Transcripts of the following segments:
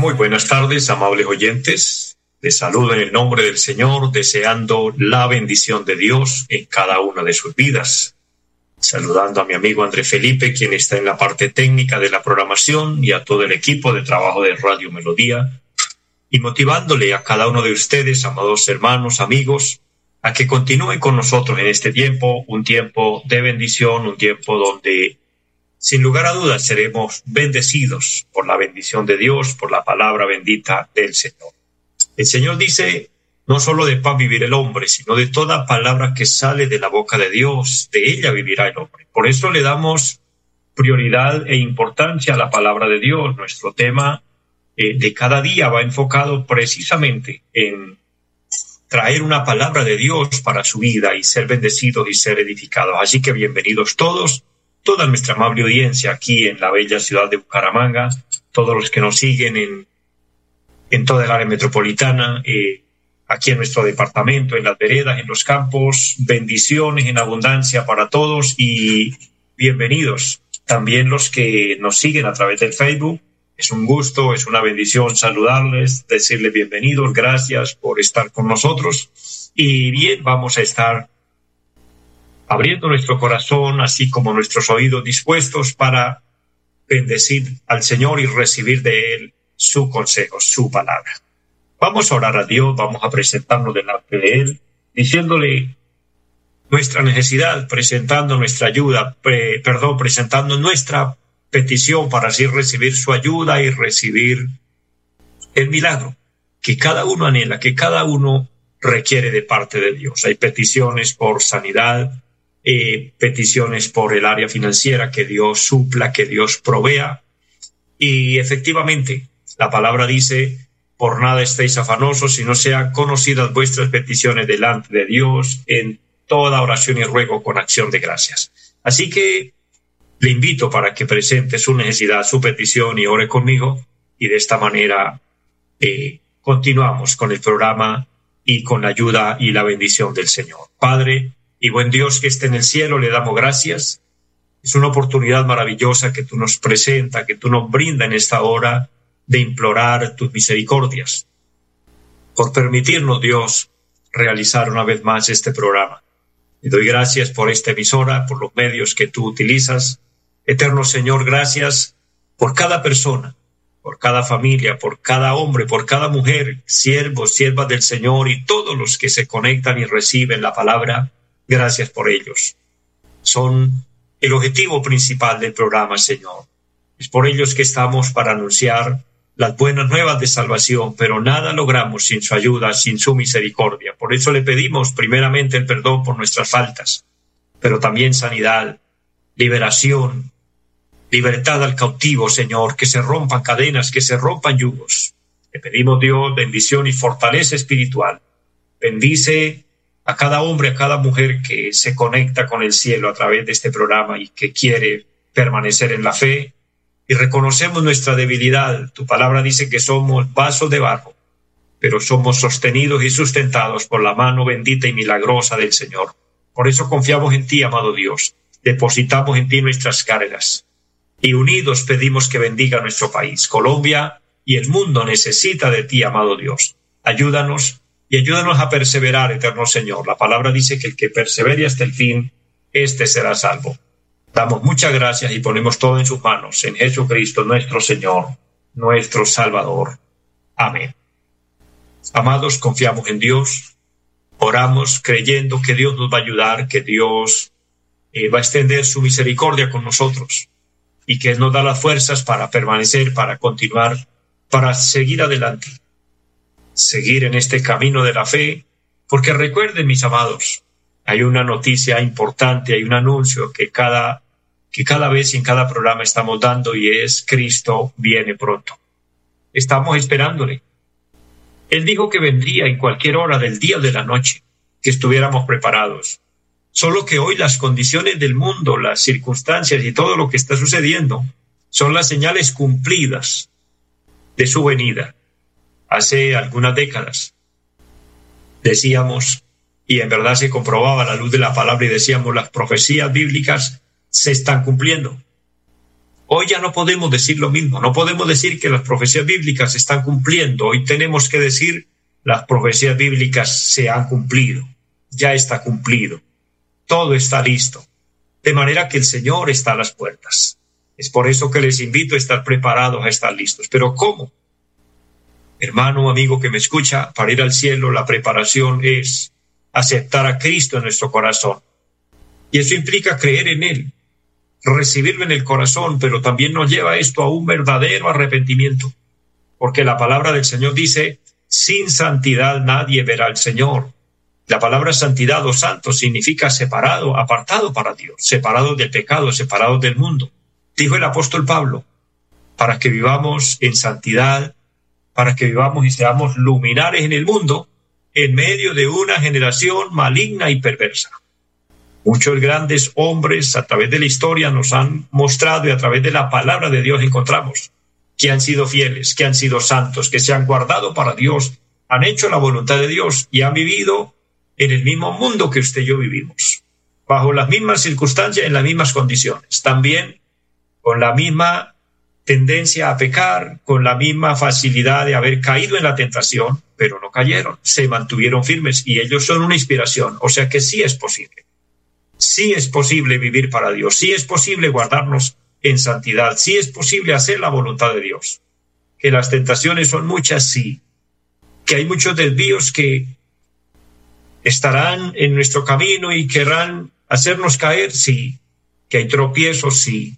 Muy buenas tardes, amables oyentes. Les saludo en el nombre del Señor, deseando la bendición de Dios en cada una de sus vidas. Saludando a mi amigo André Felipe, quien está en la parte técnica de la programación, y a todo el equipo de trabajo de Radio Melodía, y motivándole a cada uno de ustedes, amados hermanos, amigos, a que continúen con nosotros en este tiempo, un tiempo de bendición, un tiempo donde sin lugar a dudas seremos bendecidos por la bendición de Dios, por la palabra bendita del Señor. El Señor dice, no solo de pan vivir el hombre, sino de toda palabra que sale de la boca de Dios, de ella vivirá el hombre. Por eso le damos prioridad e importancia a la palabra de Dios. Nuestro tema eh, de cada día va enfocado precisamente en traer una palabra de Dios para su vida y ser bendecidos y ser edificados. Así que bienvenidos todos, toda nuestra amable audiencia aquí en la bella ciudad de Bucaramanga, todos los que nos siguen en en toda el área metropolitana, eh, aquí en nuestro departamento, en las veredas, en los campos. Bendiciones en abundancia para todos y bienvenidos también los que nos siguen a través del Facebook. Es un gusto, es una bendición saludarles, decirles bienvenidos, gracias por estar con nosotros. Y bien, vamos a estar abriendo nuestro corazón, así como nuestros oídos dispuestos para bendecir al Señor y recibir de Él su consejo, su palabra. Vamos a orar a Dios, vamos a presentarnos delante de Él, diciéndole nuestra necesidad, presentando nuestra ayuda, perdón, presentando nuestra petición para así recibir su ayuda y recibir el milagro que cada uno anhela, que cada uno requiere de parte de Dios. Hay peticiones por sanidad, eh, peticiones por el área financiera, que Dios supla, que Dios provea. Y efectivamente, la palabra dice, por nada estéis afanosos, sino sean conocidas vuestras peticiones delante de Dios en toda oración y ruego con acción de gracias. Así que le invito para que presente su necesidad, su petición y ore conmigo y de esta manera eh, continuamos con el programa y con la ayuda y la bendición del Señor. Padre y buen Dios que esté en el cielo, le damos gracias. Es una oportunidad maravillosa que tú nos presenta, que tú nos brinda en esta hora de implorar tus misericordias, por permitirnos, Dios, realizar una vez más este programa. Te doy gracias por esta emisora, por los medios que tú utilizas. Eterno Señor, gracias por cada persona, por cada familia, por cada hombre, por cada mujer, siervos, siervas del Señor y todos los que se conectan y reciben la palabra. Gracias por ellos. Son el objetivo principal del programa, Señor. Es por ellos que estamos para anunciar las buenas nuevas de salvación, pero nada logramos sin su ayuda, sin su misericordia. Por eso le pedimos primeramente el perdón por nuestras faltas, pero también sanidad, liberación, libertad al cautivo, Señor, que se rompan cadenas, que se rompan yugos. Le pedimos, Dios, bendición y fortaleza espiritual. Bendice a cada hombre, a cada mujer que se conecta con el cielo a través de este programa y que quiere permanecer en la fe, y reconocemos nuestra debilidad. Tu palabra dice que somos vasos de barro, pero somos sostenidos y sustentados por la mano bendita y milagrosa del Señor. Por eso confiamos en ti, amado Dios. Depositamos en ti nuestras cargas y unidos pedimos que bendiga nuestro país. Colombia y el mundo necesita de ti, amado Dios. Ayúdanos y ayúdanos a perseverar, eterno Señor. La palabra dice que el que persevere hasta el fin, éste será salvo. Damos muchas gracias y ponemos todo en sus manos, en Jesucristo nuestro Señor, nuestro Salvador. Amén. Amados, confiamos en Dios, oramos creyendo que Dios nos va a ayudar, que Dios eh, va a extender su misericordia con nosotros y que nos da las fuerzas para permanecer, para continuar, para seguir adelante, seguir en este camino de la fe, porque recuerden, mis amados, hay una noticia importante, hay un anuncio que cada, que cada vez y en cada programa estamos dando y es Cristo viene pronto. estamos esperándole. Él dijo que vendría en cualquier hora del día o de la noche, que estuviéramos preparados. Solo que hoy las condiciones del mundo, las circunstancias y todo lo que está sucediendo son las señales cumplidas de su venida. Hace algunas décadas decíamos, y en verdad se comprobaba la luz de la palabra y decíamos, las profecías bíblicas se están cumpliendo. Hoy ya no podemos decir lo mismo, no podemos decir que las profecías bíblicas se están cumpliendo, hoy tenemos que decir las profecías bíblicas se han cumplido, ya está cumplido, todo está listo, de manera que el Señor está a las puertas. Es por eso que les invito a estar preparados, a estar listos. Pero ¿cómo? Hermano, amigo que me escucha, para ir al cielo la preparación es aceptar a Cristo en nuestro corazón. Y eso implica creer en Él, recibirlo en el corazón, pero también nos lleva esto a un verdadero arrepentimiento, porque la palabra del Señor dice, sin santidad nadie verá al Señor. La palabra santidad o santo significa separado, apartado para Dios, separado del pecado, separado del mundo. Dijo el apóstol Pablo, para que vivamos en santidad, para que vivamos y seamos luminares en el mundo, en medio de una generación maligna y perversa. Muchos grandes hombres a través de la historia nos han mostrado y a través de la palabra de Dios encontramos que han sido fieles, que han sido santos, que se han guardado para Dios, han hecho la voluntad de Dios y han vivido en el mismo mundo que usted y yo vivimos, bajo las mismas circunstancias, en las mismas condiciones, también con la misma tendencia a pecar, con la misma facilidad de haber caído en la tentación, pero no cayeron, se mantuvieron firmes y ellos son una inspiración, o sea que sí es posible sí es posible vivir para Dios, sí es posible guardarnos en santidad, sí es posible hacer la voluntad de Dios. Que las tentaciones son muchas, sí. Que hay muchos desvíos que estarán en nuestro camino y querrán hacernos caer, sí. Que hay tropiezos, sí.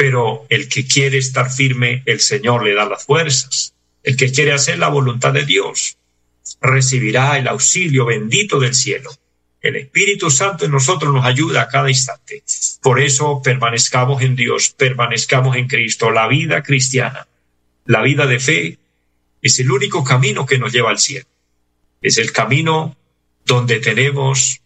Pero el que quiere estar firme, el Señor le da las fuerzas. El que quiere hacer la voluntad de Dios, recibirá el auxilio bendito del cielo. El Espíritu Santo en nosotros nos ayuda a cada instante. Por eso permanezcamos en Dios, permanezcamos en Cristo. La vida cristiana, la vida de fe, es el único camino que nos lleva al cielo. Es el camino donde tenemos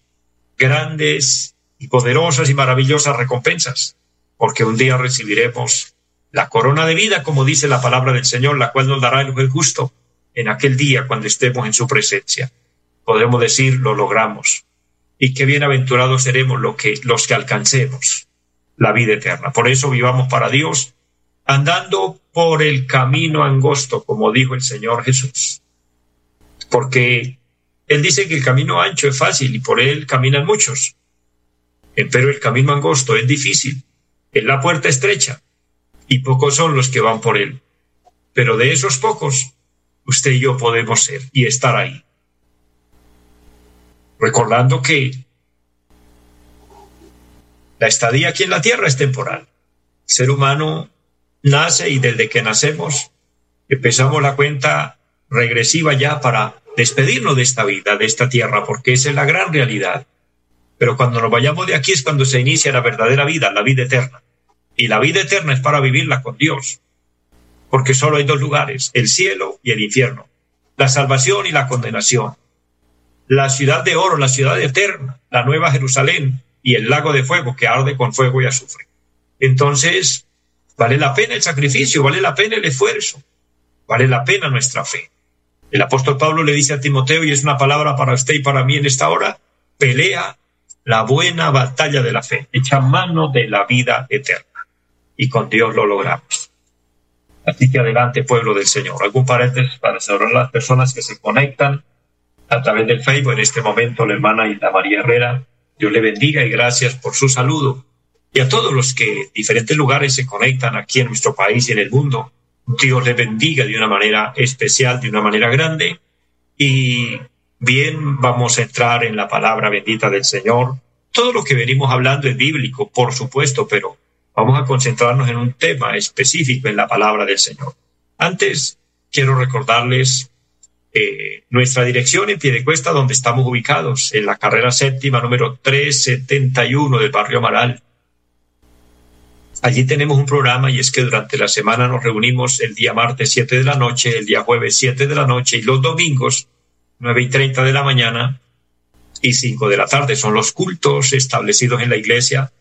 grandes y poderosas y maravillosas recompensas, porque un día recibiremos la corona de vida, como dice la palabra del Señor, la cual nos dará el justo en aquel día cuando estemos en su presencia. Podremos decir, lo logramos y qué bienaventurados seremos los que, los que alcancemos la vida eterna. Por eso vivamos para Dios, andando por el camino angosto, como dijo el Señor Jesús. Porque Él dice que el camino ancho es fácil y por él caminan muchos. Pero el camino angosto es difícil, es la puerta estrecha y pocos son los que van por él. Pero de esos pocos, usted y yo podemos ser y estar ahí recordando que la estadía aquí en la Tierra es temporal. El ser humano nace y desde que nacemos empezamos la cuenta regresiva ya para despedirnos de esta vida, de esta tierra, porque esa es la gran realidad. Pero cuando nos vayamos de aquí es cuando se inicia la verdadera vida, la vida eterna. Y la vida eterna es para vivirla con Dios, porque solo hay dos lugares, el cielo y el infierno, la salvación y la condenación la ciudad de oro, la ciudad eterna, la nueva Jerusalén y el lago de fuego que arde con fuego y azufre. Entonces, vale la pena el sacrificio, vale la pena el esfuerzo, vale la pena nuestra fe. El apóstol Pablo le dice a Timoteo, y es una palabra para usted y para mí en esta hora, pelea la buena batalla de la fe, echa mano de la vida eterna. Y con Dios lo logramos. Así que adelante, pueblo del Señor. Algún paréntesis para saludar las personas que se conectan a través del Facebook. En este momento, la hermana Hilda María Herrera, Dios le bendiga y gracias por su saludo. Y a todos los que en diferentes lugares se conectan aquí en nuestro país y en el mundo, Dios le bendiga de una manera especial, de una manera grande. Y bien, vamos a entrar en la palabra bendita del Señor. Todo lo que venimos hablando es bíblico, por supuesto, pero vamos a concentrarnos en un tema específico en la palabra del Señor. Antes, quiero recordarles eh, nuestra dirección en Piedecuesta, donde estamos ubicados, en la carrera séptima número 371 del barrio Amaral. Allí tenemos un programa y es que durante la semana nos reunimos el día martes 7 de la noche, el día jueves 7 de la noche y los domingos 9 y 30 de la mañana y 5 de la tarde. Son los cultos establecidos en la iglesia,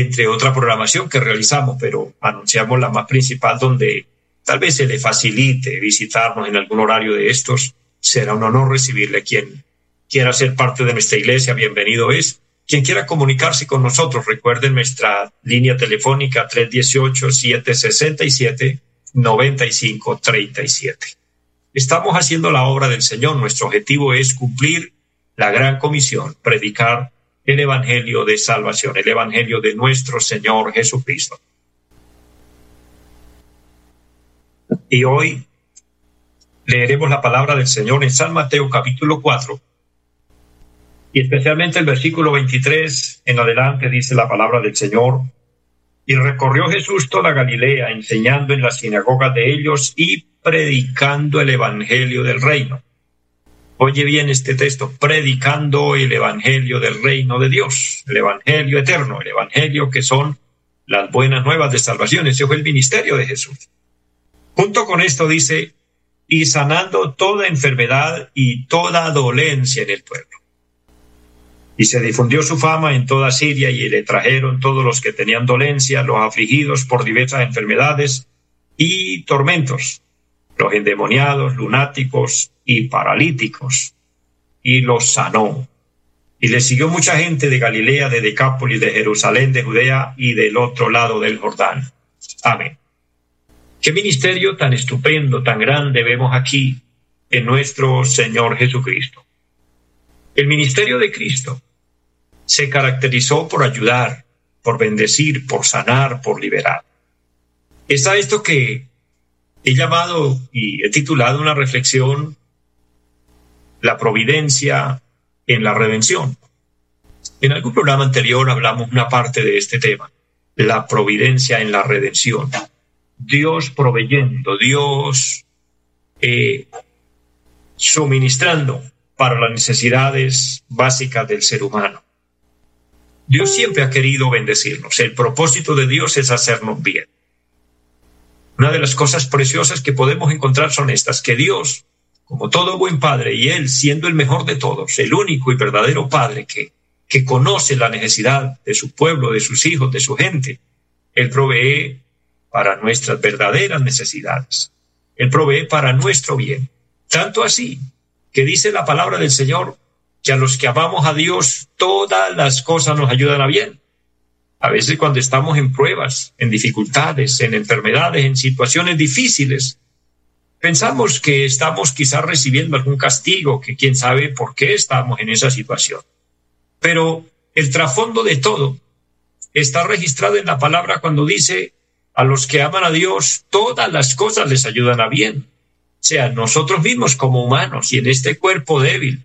entre otra programación que realizamos, pero anunciamos la más principal donde tal vez se le facilite visitarnos en algún horario de estos. Será un honor recibirle quien quiera ser parte de nuestra iglesia. Bienvenido es. Quien quiera comunicarse con nosotros, recuerden nuestra línea telefónica 318-767-9537. Estamos haciendo la obra del Señor. Nuestro objetivo es cumplir la gran comisión, predicar el Evangelio de salvación, el Evangelio de nuestro Señor Jesucristo. Y hoy leeremos la palabra del Señor en San Mateo capítulo 4 y especialmente el versículo 23 en adelante dice la palabra del Señor. Y recorrió Jesús toda Galilea, enseñando en las sinagogas de ellos y predicando el Evangelio del reino. Oye bien este texto, predicando el Evangelio del reino de Dios, el Evangelio eterno, el Evangelio que son las buenas nuevas de salvación. Ese fue el ministerio de Jesús. Junto con esto dice, y sanando toda enfermedad y toda dolencia en el pueblo. Y se difundió su fama en toda Siria y le trajeron todos los que tenían dolencia, los afligidos por diversas enfermedades y tormentos, los endemoniados, lunáticos y paralíticos, y los sanó. Y le siguió mucha gente de Galilea, de Decápolis, de Jerusalén, de Judea y del otro lado del Jordán. Amén. Qué ministerio tan estupendo, tan grande vemos aquí en nuestro Señor Jesucristo. El ministerio de Cristo se caracterizó por ayudar, por bendecir, por sanar, por liberar. Está esto que he llamado y he titulado una reflexión La providencia en la redención. En algún programa anterior hablamos una parte de este tema, la providencia en la redención. Dios proveyendo, Dios eh, suministrando para las necesidades básicas del ser humano. Dios siempre ha querido bendecirnos. El propósito de Dios es hacernos bien. Una de las cosas preciosas que podemos encontrar son estas, que Dios, como todo buen padre, y Él siendo el mejor de todos, el único y verdadero padre que, que conoce la necesidad de su pueblo, de sus hijos, de su gente, Él provee para nuestras verdaderas necesidades. Él provee para nuestro bien. Tanto así que dice la palabra del Señor que a los que amamos a Dios todas las cosas nos ayudan a bien. A veces cuando estamos en pruebas, en dificultades, en enfermedades, en situaciones difíciles, pensamos que estamos quizás recibiendo algún castigo, que quién sabe por qué estamos en esa situación. Pero el trasfondo de todo está registrado en la palabra cuando dice, a los que aman a Dios, todas las cosas les ayudan a bien sea nosotros mismos como humanos y en este cuerpo débil,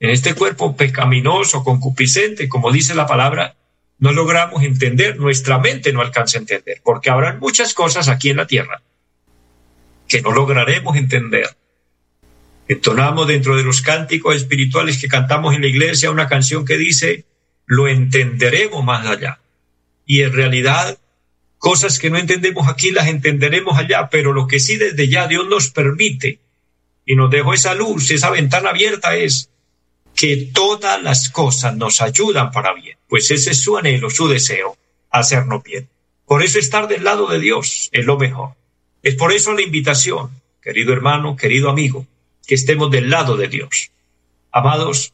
en este cuerpo pecaminoso, concupiscente, como dice la palabra, no logramos entender, nuestra mente no alcanza a entender, porque habrán muchas cosas aquí en la tierra que no lograremos entender. Entonamos dentro de los cánticos espirituales que cantamos en la iglesia una canción que dice, lo entenderemos más allá. Y en realidad Cosas que no entendemos aquí las entenderemos allá, pero lo que sí desde ya Dios nos permite y nos dejó esa luz, esa ventana abierta es que todas las cosas nos ayudan para bien, pues ese es su anhelo, su deseo, hacernos bien. Por eso estar del lado de Dios es lo mejor. Es por eso la invitación, querido hermano, querido amigo, que estemos del lado de Dios. Amados,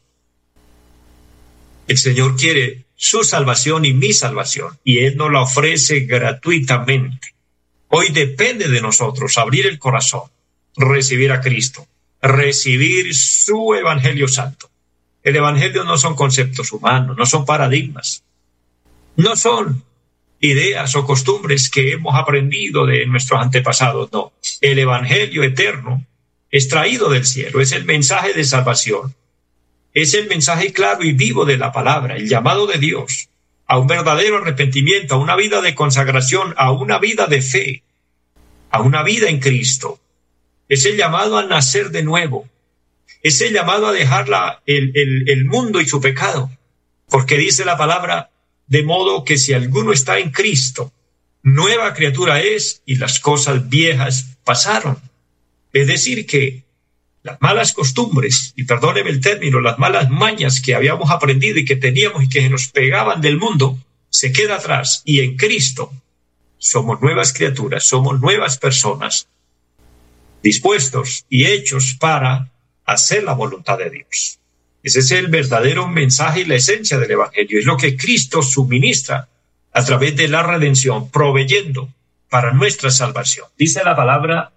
el Señor quiere su salvación y mi salvación, y Él nos la ofrece gratuitamente. Hoy depende de nosotros abrir el corazón, recibir a Cristo, recibir su Evangelio Santo. El Evangelio no son conceptos humanos, no son paradigmas, no son ideas o costumbres que hemos aprendido de nuestros antepasados, no. El Evangelio eterno es traído del cielo, es el mensaje de salvación es el mensaje claro y vivo de la palabra, el llamado de Dios a un verdadero arrepentimiento, a una vida de consagración, a una vida de fe, a una vida en Cristo. Es el llamado a nacer de nuevo. Es el llamado a dejar el, el mundo y su pecado. Porque dice la palabra, de modo que si alguno está en Cristo, nueva criatura es y las cosas viejas pasaron. Es decir, que las malas costumbres, y perdóneme el término, las malas mañas que habíamos aprendido y que teníamos y que nos pegaban del mundo, se queda atrás y en Cristo somos nuevas criaturas, somos nuevas personas, dispuestos y hechos para hacer la voluntad de Dios. Ese es el verdadero mensaje y la esencia del Evangelio. Es lo que Cristo suministra a través de la redención, proveyendo para nuestra salvación. Dice la palabra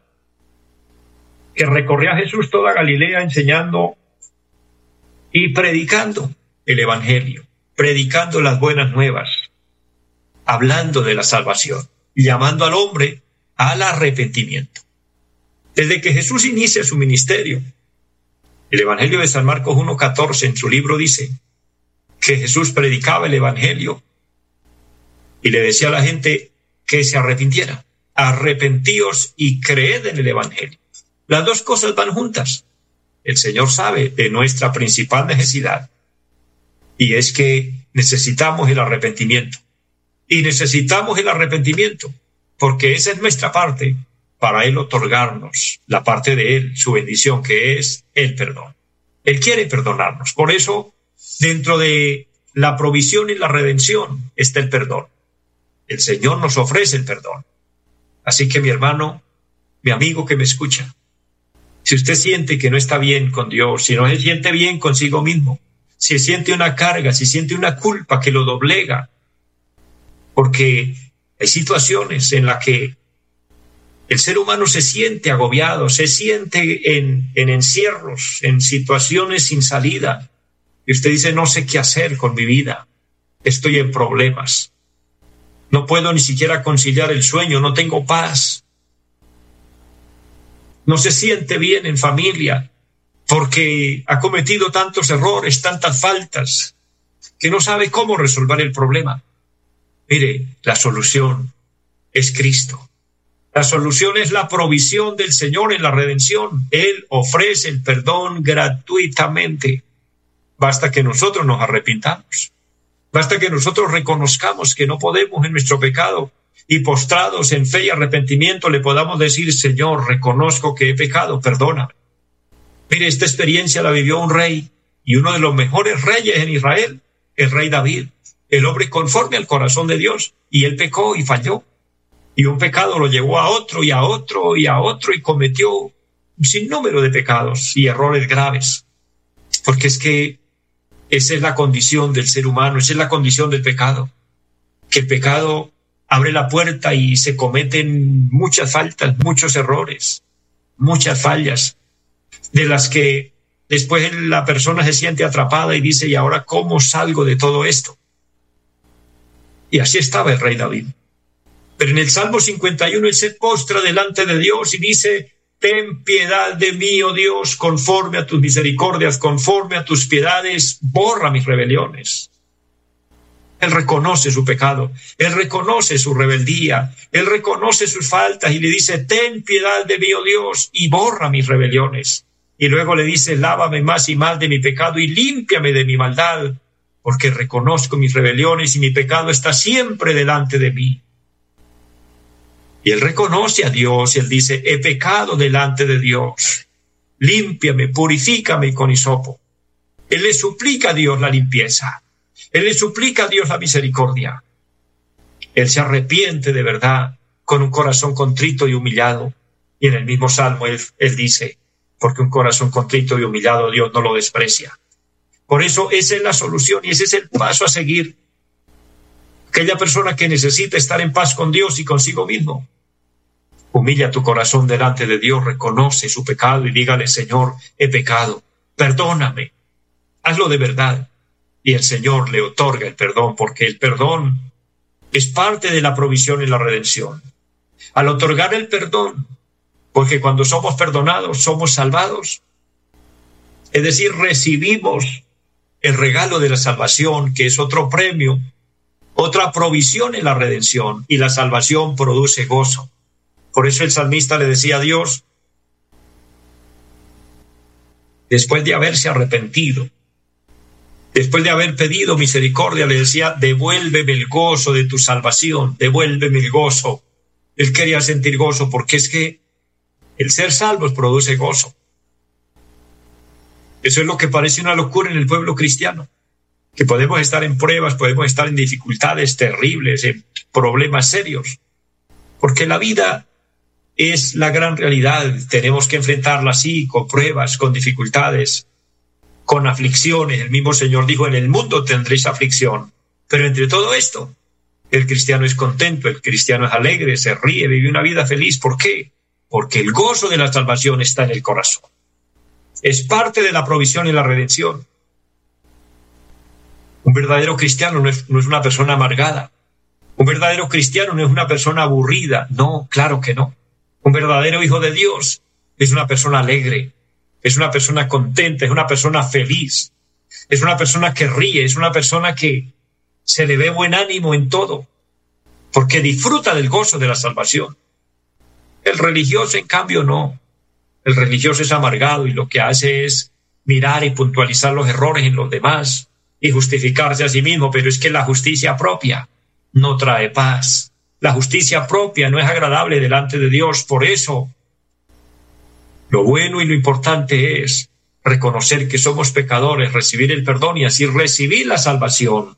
que recorría Jesús toda Galilea enseñando y predicando el Evangelio, predicando las buenas nuevas, hablando de la salvación, llamando al hombre al arrepentimiento. Desde que Jesús inicia su ministerio, el Evangelio de San Marcos 1.14 en su libro dice que Jesús predicaba el Evangelio y le decía a la gente que se arrepintiera. Arrepentíos y creed en el Evangelio. Las dos cosas van juntas. El Señor sabe de nuestra principal necesidad y es que necesitamos el arrepentimiento. Y necesitamos el arrepentimiento porque esa es nuestra parte para Él otorgarnos la parte de Él, su bendición, que es el perdón. Él quiere perdonarnos. Por eso, dentro de la provisión y la redención está el perdón. El Señor nos ofrece el perdón. Así que mi hermano, mi amigo que me escucha, si usted siente que no está bien con Dios, si no se siente bien consigo mismo, si siente una carga, si siente una culpa que lo doblega, porque hay situaciones en las que el ser humano se siente agobiado, se siente en, en encierros, en situaciones sin salida. Y usted dice, no sé qué hacer con mi vida. Estoy en problemas. No puedo ni siquiera conciliar el sueño, no tengo paz. No se siente bien en familia porque ha cometido tantos errores, tantas faltas, que no sabe cómo resolver el problema. Mire, la solución es Cristo. La solución es la provisión del Señor en la redención. Él ofrece el perdón gratuitamente. Basta que nosotros nos arrepintamos. Basta que nosotros reconozcamos que no podemos en nuestro pecado y postrados en fe y arrepentimiento le podamos decir, Señor, reconozco que he pecado, perdóname. Mire, esta experiencia la vivió un rey y uno de los mejores reyes en Israel, el rey David, el hombre conforme al corazón de Dios, y él pecó y falló y un pecado lo llevó a otro y a otro y a otro y cometió un sinnúmero de pecados y errores graves. Porque es que esa es la condición del ser humano, esa es la condición del pecado. Que el pecado abre la puerta y se cometen muchas faltas, muchos errores, muchas fallas, de las que después la persona se siente atrapada y dice, ¿y ahora cómo salgo de todo esto? Y así estaba el rey David. Pero en el Salmo 51 él se postra delante de Dios y dice, ten piedad de mí, oh Dios, conforme a tus misericordias, conforme a tus piedades, borra mis rebeliones. Él reconoce su pecado, él reconoce su rebeldía, él reconoce sus faltas y le dice, ten piedad de mí, oh Dios, y borra mis rebeliones. Y luego le dice, lávame más y más de mi pecado y límpiame de mi maldad, porque reconozco mis rebeliones y mi pecado está siempre delante de mí. Y él reconoce a Dios y él dice, he pecado delante de Dios. Límpiame, purifícame con hisopo. Él le suplica a Dios la limpieza. Él le suplica a Dios la misericordia. Él se arrepiente de verdad con un corazón contrito y humillado. Y en el mismo salmo él, él dice, porque un corazón contrito y humillado Dios no lo desprecia. Por eso esa es la solución y ese es el paso a seguir. Aquella persona que necesita estar en paz con Dios y consigo mismo, Humilla tu corazón delante de Dios, reconoce su pecado y dígale, Señor, he pecado, perdóname. Hazlo de verdad. Y el Señor le otorga el perdón, porque el perdón es parte de la provisión y la redención. Al otorgar el perdón, porque cuando somos perdonados somos salvados, es decir, recibimos el regalo de la salvación, que es otro premio, otra provisión en la redención, y la salvación produce gozo. Por eso el salmista le decía a Dios, después de haberse arrepentido, Después de haber pedido misericordia, le decía, devuélveme el gozo de tu salvación, devuélveme el gozo. Él quería sentir gozo porque es que el ser salvos produce gozo. Eso es lo que parece una locura en el pueblo cristiano, que podemos estar en pruebas, podemos estar en dificultades terribles, en problemas serios, porque la vida es la gran realidad, tenemos que enfrentarla así, con pruebas, con dificultades, con aflicciones. El mismo Señor dijo, en el mundo tendréis aflicción, pero entre todo esto, el cristiano es contento, el cristiano es alegre, se ríe, vive una vida feliz. ¿Por qué? Porque el gozo de la salvación está en el corazón. Es parte de la provisión y la redención. Un verdadero cristiano no es, una persona amargada. Un verdadero cristiano no es una persona aburrida. No, claro que no. Un verdadero hijo de Dios es una persona alegre, es una persona contenta, es una persona feliz, es una persona que ríe, es una persona que se le ve buen ánimo en todo, porque disfruta del gozo de la salvación. El religioso, en cambio, no. El religioso es amargado y lo que hace es mirar y puntualizar los errores en los demás y justificarse a sí mismo, pero es que la justicia propia no trae paz. La justicia propia no es agradable delante de Dios, por eso lo bueno y lo importante es reconocer que somos pecadores, recibir el perdón y así recibir la salvación.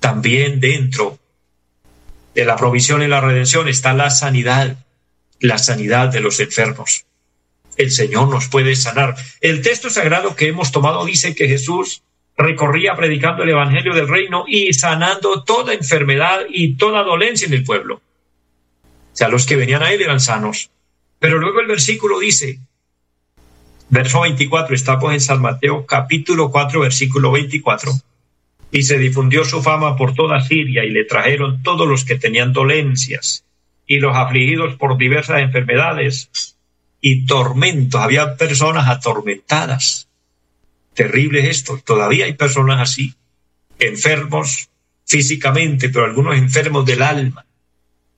También dentro de la provisión y la redención está la sanidad, la sanidad de los enfermos. El Señor nos puede sanar. El texto sagrado que hemos tomado dice que Jesús recorría predicando el Evangelio del Reino y sanando toda enfermedad y toda dolencia en el pueblo. O sea, los que venían a él eran sanos. Pero luego el versículo dice, verso 24, estamos en San Mateo capítulo 4, versículo 24, y se difundió su fama por toda Siria y le trajeron todos los que tenían dolencias y los afligidos por diversas enfermedades y tormentos. Había personas atormentadas. Terrible es esto. Todavía hay personas así, enfermos físicamente, pero algunos enfermos del alma,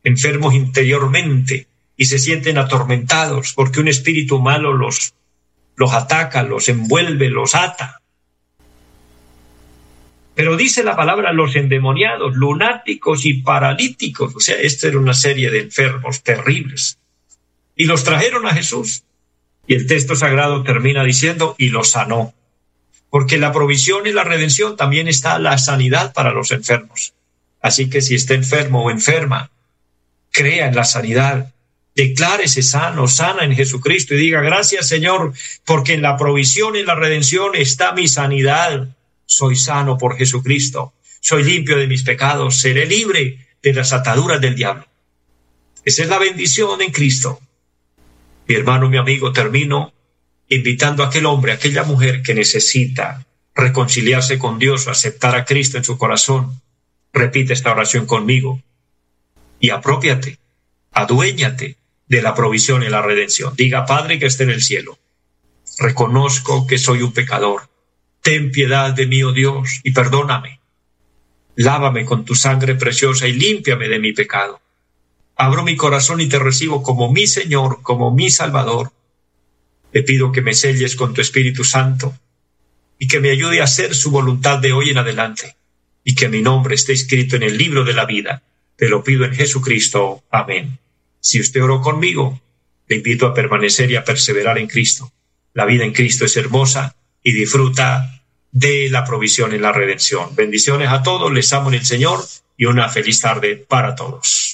enfermos interiormente, y se sienten atormentados porque un espíritu malo los, los ataca, los envuelve, los ata. Pero dice la palabra los endemoniados, lunáticos y paralíticos. O sea, esta era una serie de enfermos terribles. Y los trajeron a Jesús. Y el texto sagrado termina diciendo, y los sanó. Porque la provisión y la redención también está la sanidad para los enfermos. Así que si está enfermo o enferma, crea en la sanidad, declárese sano, sana en Jesucristo y diga gracias Señor, porque en la provisión y la redención está mi sanidad. Soy sano por Jesucristo, soy limpio de mis pecados, seré libre de las ataduras del diablo. Esa es la bendición en Cristo. Mi hermano, mi amigo, termino invitando a aquel hombre, a aquella mujer que necesita reconciliarse con Dios, aceptar a Cristo en su corazón. Repite esta oración conmigo y apropiate, aduéñate de la provisión y la redención. Diga, Padre que esté en el cielo, reconozco que soy un pecador. Ten piedad de mí, oh Dios, y perdóname. Lávame con tu sangre preciosa y límpiame de mi pecado. Abro mi corazón y te recibo como mi Señor, como mi Salvador. Te pido que me selles con tu Espíritu Santo y que me ayude a hacer su voluntad de hoy en adelante y que mi nombre esté escrito en el libro de la vida. Te lo pido en Jesucristo. Amén. Si usted oró conmigo, le invito a permanecer y a perseverar en Cristo. La vida en Cristo es hermosa y disfruta de la provisión en la redención. Bendiciones a todos, les amo en el Señor y una feliz tarde para todos.